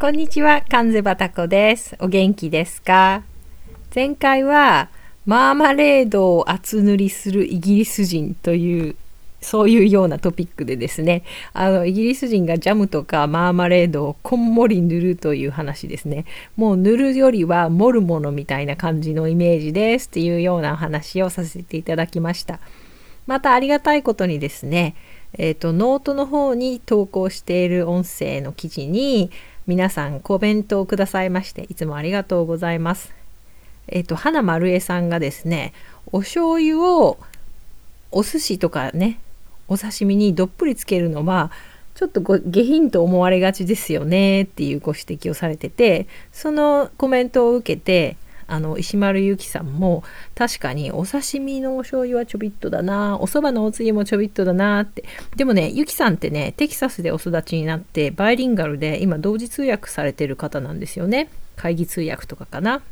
こんにちは、関瀬バタコです。お元気ですか？前回は、マーマレードを厚塗りするイギリス人という、そういうようなトピックでですね、あの、イギリス人がジャムとかマーマレードをこんもり塗るという話ですね。もう塗るよりは盛るものみたいな感じのイメージですっていうような話をさせていただきました。またありがたいことにですね、えーと、ノートの方に投稿している音声の記事に皆さんコメントをくださいましていつもありがとうございます。えっ、と花丸江さんがですねお醤油をお寿司とかねお刺身にどっぷりつけるのはちょっと下品と思われがちですよねっていうご指摘をされててそのコメントを受けてあの石丸由紀さんも確かにお刺身のお醤油はちょびっとだなお蕎麦のおつゆもちょびっとだなって。でもね由紀さんってねテキサスでお育ちになってバイリンガルで今同時通訳されてる方なんですよね。会議通訳とかかな。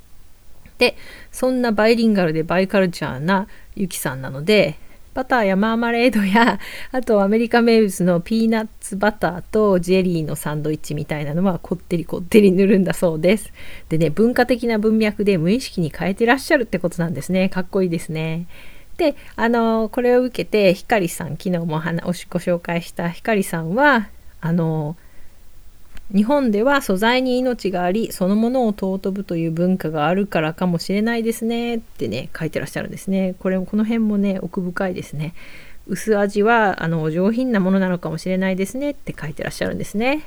でそんなバイリンガルでバイカルチャーなゆきさんなのでバターやマーマレードや あとアメリカ名物のピーナッツバターとジェリーのサンドイッチみたいなのはこってりこってり塗るんだそうです。でね文化的な文脈で無意識に変えてらっしゃるってことなんですね。かっこいいですね。であのこれを受けてひかりさん昨日もおご紹介したひかりさんはあの日本では素材に命がありそのものを尊ぶという文化があるからかもしれないですねってね書いてらっしゃるんですね。これもこの辺もね奥深いですね。薄味はあの上品なものなのかもしれないですねって書いてらっしゃるんですね。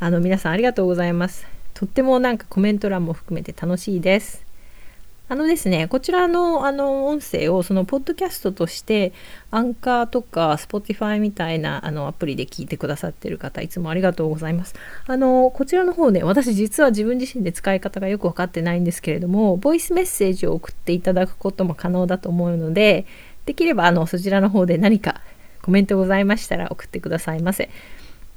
あの皆さんありがとうございます。とってもなんかコメント欄も含めて楽しいです。あのですね、こちらのあの音声をそのポッドキャストとしてアンカーとか Spotify みたいなあのアプリで聞いてくださってる方、いつもありがとうございます。あの、こちらの方ね、私実は自分自身で使い方がよくわかってないんですけれども、ボイスメッセージを送っていただくことも可能だと思うので、できればあのそちらの方で何かコメントございましたら送ってくださいませ。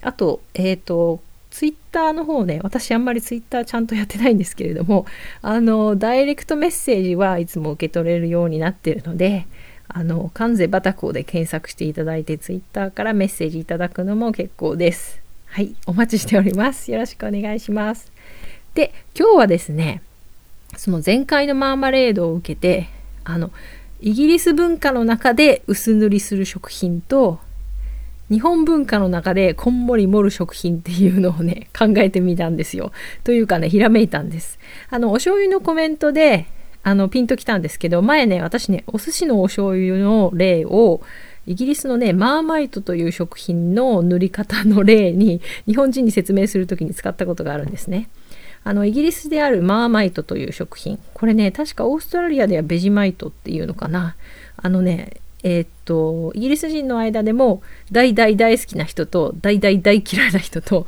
あと、えっ、ー、と、ツイッターの方ね、私あんまりツイッターちゃんとやってないんですけれども、あの、ダイレクトメッセージはいつも受け取れるようになってるので、あの、関西バタコで検索していただいて、ツイッターからメッセージいただくのも結構です。はい、お待ちしております。よろしくお願いします。で、今日はですね、その前回のマーマレードを受けて、あの、イギリス文化の中で薄塗りする食品と日本文化の中でこんもり盛る食品っていうのをね 考えてみたんですよ。というかねひらめいたんです。あのお醤油のコメントであのピンときたんですけど前ね私ねお寿司のお醤油の例をイギリスのねマーマイトという食品の塗り方の例に 日本人に説明する時に使ったことがあるんですね。あのイギリスであるマーマイトという食品これね確かオーストラリアではベジマイトっていうのかなあのねえー、っとイギリス人の間でも大大大好きな人と大大大嫌いな人と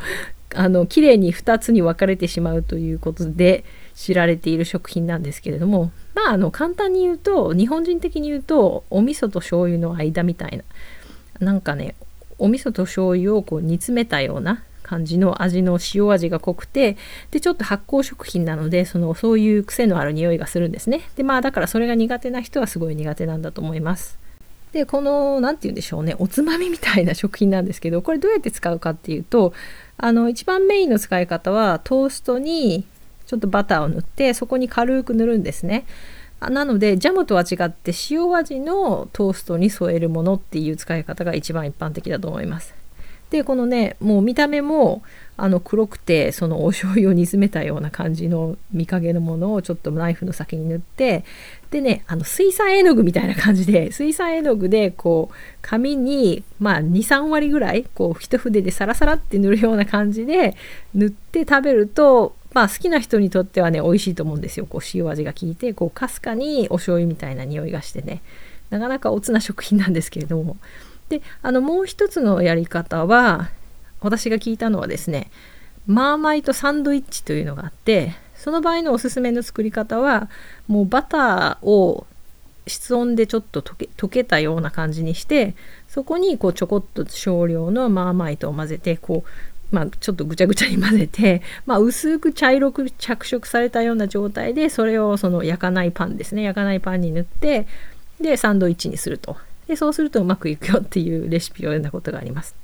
あの綺麗に2つに分かれてしまうということで知られている食品なんですけれどもまああの簡単に言うと日本人的に言うとお味噌と醤油の間みたいななんかねお味噌と醤油をこう煮詰めたような感じの味の塩味が濃くてでちょっと発酵食品なのでそのそういう癖のある匂いがするんですね。でまあだからそれが苦手な人はすごい苦手なんだと思います。でこの何て言うんでしょうねおつまみみたいな食品なんですけどこれどうやって使うかっていうとあの一番メインの使い方はトーストにちょっとバターを塗ってそこに軽く塗るんですね。なのでジャムとは違って塩味のトーストに添えるものっていう使い方が一番一般的だと思います。でこのねもう見た目もあの黒くてそのお醤油を煮詰めたような感じの見かけのものをちょっとナイフの先に塗ってでねあの水彩絵の具みたいな感じで水彩絵の具でこう紙にまあ23割ぐらいこう一筆でサラサラって塗るような感じで塗って食べるとまあ好きな人にとってはね美味しいと思うんですよ。こう塩味が効いてこうかすかにお醤油みたいな匂いがしてね。なかなかおつな食品なんですけれども。であのもう一つのやり方は私が聞いたのはですねマーマイトサンドイッチというのがあってその場合のおすすめの作り方はもうバターを室温でちょっと溶け溶けたような感じにしてそこにこうちょこっと少量のマーマイトを混ぜてこう、まあ、ちょっとぐちゃぐちゃに混ぜて、まあ、薄く茶色く着色されたような状態でそれをその焼かないパンですね焼かないパンに塗ってでサンドイッチにすると。でそうするとうまくいくよっていうレシピを読んだことがあります。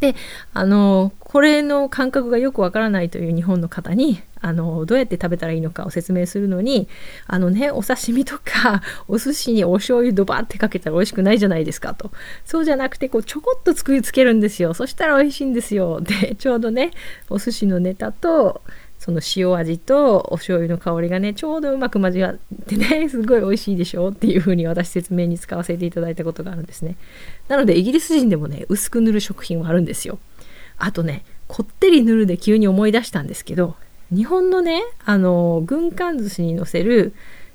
であのこれの感覚がよくわからないという日本の方にあのどうやって食べたらいいのかを説明するのにあのねお刺身とか お寿司にお醤油ドバってかけたら美味しくないじゃないですかと。そうじゃなくてこうちょこっと作りつけるんですよ。そしたら美味しいんですよ。でちょうどねお寿司のネタとその塩味とお醤油の香りがねちょうどうまく交わってね すごい美味しいでしょっていう風に私説明に使わせていただいたことがあるんですね。なのでイギリス人でもね薄く塗る食品はあるんですよ。あとねこってり塗るで急に思い出したんですけど日本のねあの軍艦寿司にのせる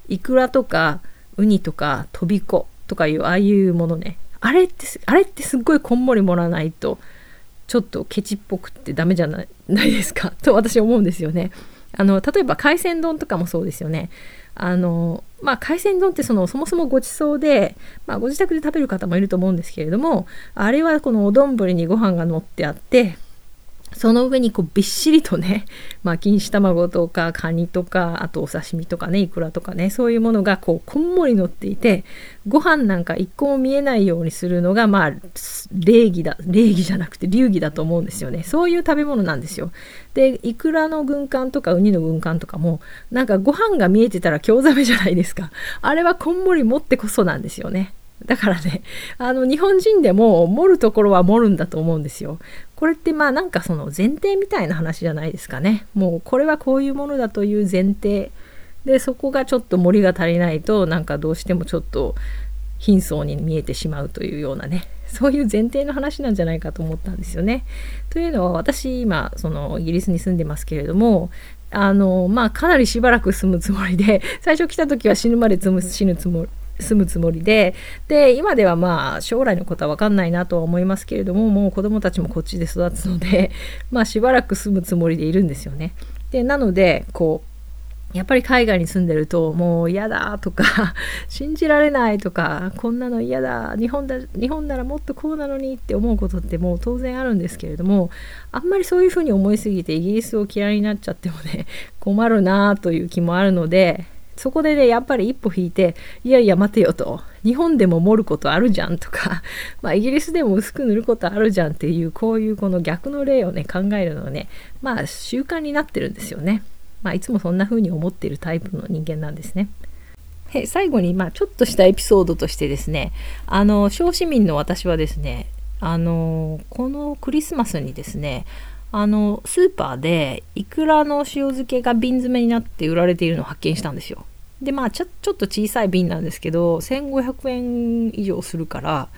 イクラとかウニとかとびことかいうああいうものねあれってあれってすっごいこんもり盛らないとちょっとケチっぽくってダメじゃないないですか？と私思うんですよね。あの例えば海鮮丼とかもそうですよね。あのまあ、海鮮丼ってそのそもそもごちそうで、まあ、ご自宅で食べる方もいると思うんですけれどもあれはこのお丼にご飯が乗ってあってその上にこうびっしりとね、まあ、錦糸卵とかカニとかあとお刺身とかねいくらとかねそういうものがこうこんもり乗っていてご飯なんか一個も見えないようにするのがまあ礼儀だ礼儀じゃなくて流儀だと思うんですよね。そういう食べ物なんですよ。でいくらの軍艦とかウニの軍艦とかもなんかご飯が見えてたら興ざめじゃないですか。あれはこんもり持ってこそなんですよね。だからね、あの、日本人でも盛るところは盛るんだと思うんですよ。これってまあなんかその前提みたいな話じゃないですかね。もうこれはこういうものだという前提でそこがちょっと森が足りないとなんかどうしてもちょっと貧相に見えてしまうというようなねそういう前提の話なんじゃないかと思ったんですよね。というのは私今そのイギリスに住んでますけれどもあのまあかなりしばらく住むつもりで最初来た時は死ぬまで死ぬつもり住むつもりでで今ではまあ将来のことは分かんないなとは思いますけれどももう子どもたちもこっちで育つので まあしばらく住むつもりでいるんですよね。でなのでこうやっぱり海外に住んでるともう嫌だとか 信じられないとかこんなの嫌だ日本だ日本ならもっとこうなのにって思うことってもう当然あるんですけれどもあんまりそういうふうに思いすぎてイギリスを嫌いになっちゃってもね困るなという気もあるのでそこでね、やっぱり一歩引いて、いやいや待てよと、日本でも盛ることあるじゃんとか、まあ、イギリスでも薄く塗ることあるじゃんっていう、こういうこの逆の例をね、考えるのはね、まあ習慣になってるんですよね。まあ、いつもそんな風に思っているタイプの人間なんですね。最後に、まあ、ちょっとしたエピソードとしてですね、あの、小市民の私はですね、あの、このクリスマスにですね、あのスーパーでイクラの塩漬けが瓶詰めになって売られているのを発見したんですよ。でまあちょちょっと小さい瓶なんですけど1500円以上するから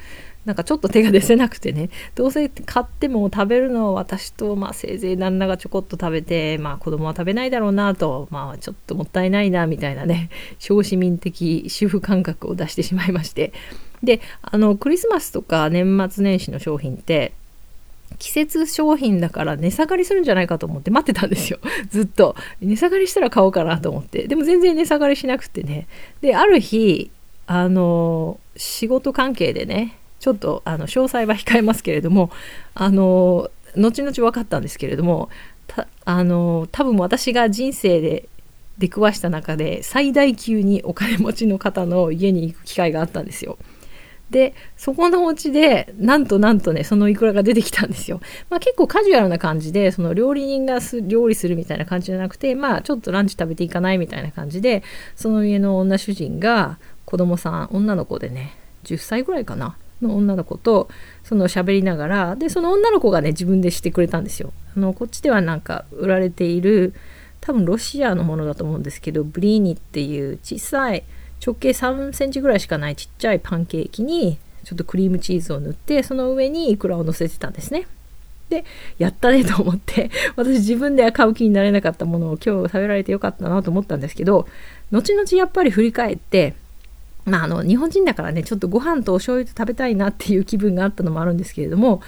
なんかちょっと手が出せなくてね どうせ買っても食べるのは私と、まあ、せいぜい旦那がちょこっと食べて、まあ、子供は食べないだろうなと、まあ、ちょっともったいないなみたいなね 小市民的主婦感覚を出してしまいましてであのクリスマスとか年末年始の商品って季節商品だから値下がりするんじゃないかと思って待ってたんですよ。ずっと。値下がりしたら買おうかなと思って。でも全然値下がりしなくてね。で、ある日、あの、仕事関係でね、ちょっとあの詳細は控えますけれども、あの、後々分かったんですけれども、たあの、多分私が人生で出くわした中で最大級にお金持ちの方の家に行く機会があったんですよ。でそこのお家でなんとなんとねそのイクラが出てきたんですよ、まあ、結構カジュアルな感じでその料理人が料理するみたいな感じじゃなくてまあちょっとランチ食べていかないみたいな感じでその家の女主人が子供さん女の子でね10歳ぐらいかなの女の子とその喋りながらでその女の子がね自分でしてくれたんですよ。あのこっちではなんか売られている多分ロシアのものだと思うんですけどブリーニっていう小さい直径3センチぐらいしかないちっちゃいパンケーキにちょっとクリームチーズを塗ってその上にイクラを乗せてたんですね。でやったねと思って 私自分では買う気になれなかったものを今日食べられてよかったなと思ったんですけど後々やっぱり振り返ってまああの日本人だからねちょっとご飯とお醤油と食べたいなっていう気分があったのもあるんですけれども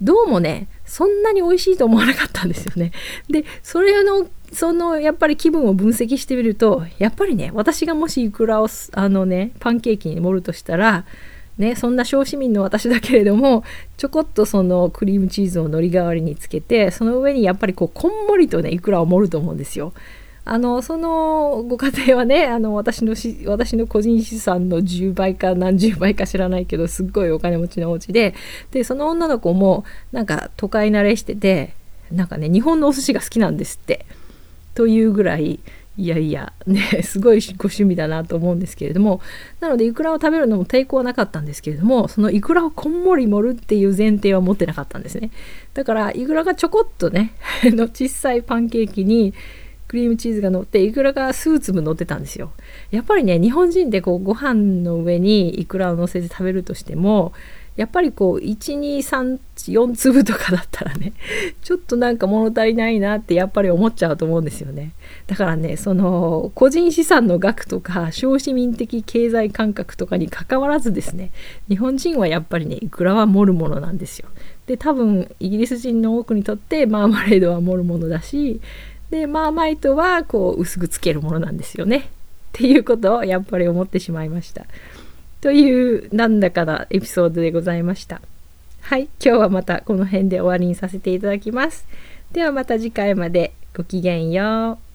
どうもねそんなに美味しいと思わなかったんですよね。でそれのそのやっぱり気分を分析してみるとやっぱりね私がもしイクラをあのねパンケーキに盛るとしたらね、そんな小市民の私だけれどもちょこっとそのクリームチーズをのり代わりにつけてその上にやっぱりこうこんもりとねいくらを盛ると思うんですよ。あのそのご家庭はね あの私のし私の個人資産の10倍か何十倍か知らないけどすっごいお金持ちのお家ででその女の子もなんか都会慣れしててなんかね日本のお寿司が好きなんですってというぐらいいやいやねすごいご趣味だなと思うんですけれどもなのでイクラを食べるのも抵抗はなかったんですけれどもそのイクラをこんもり盛るっていう前提は持ってなかったんですね。だからイクラがちょこっとね の小さいパンケーキにクリームチーズが乗ってイクラが数粒乗ってたんですよ。やっぱりね日本人でこうご飯の上にイクラを乗せて食べるとしてもやっぱりこう1234粒とかだったらね ちょっとなんか物足りないなってやっぱり思っちゃうと思うんですよね。だからねその個人資産の額とか小市民的経済感覚とかにかかわらずですね日本人はやっぱりねいくらは盛るものなんですよ。で多分イギリス人の多くにとってマーマレードは盛るものだしでマーマイトはこう薄くつけるものなんですよねっていうことをやっぱり思ってしまいました。というなんだかなエピソードでございました。はい、今日はまたこの辺で終わりにさせていただきます。ではまた次回までごきげんよう。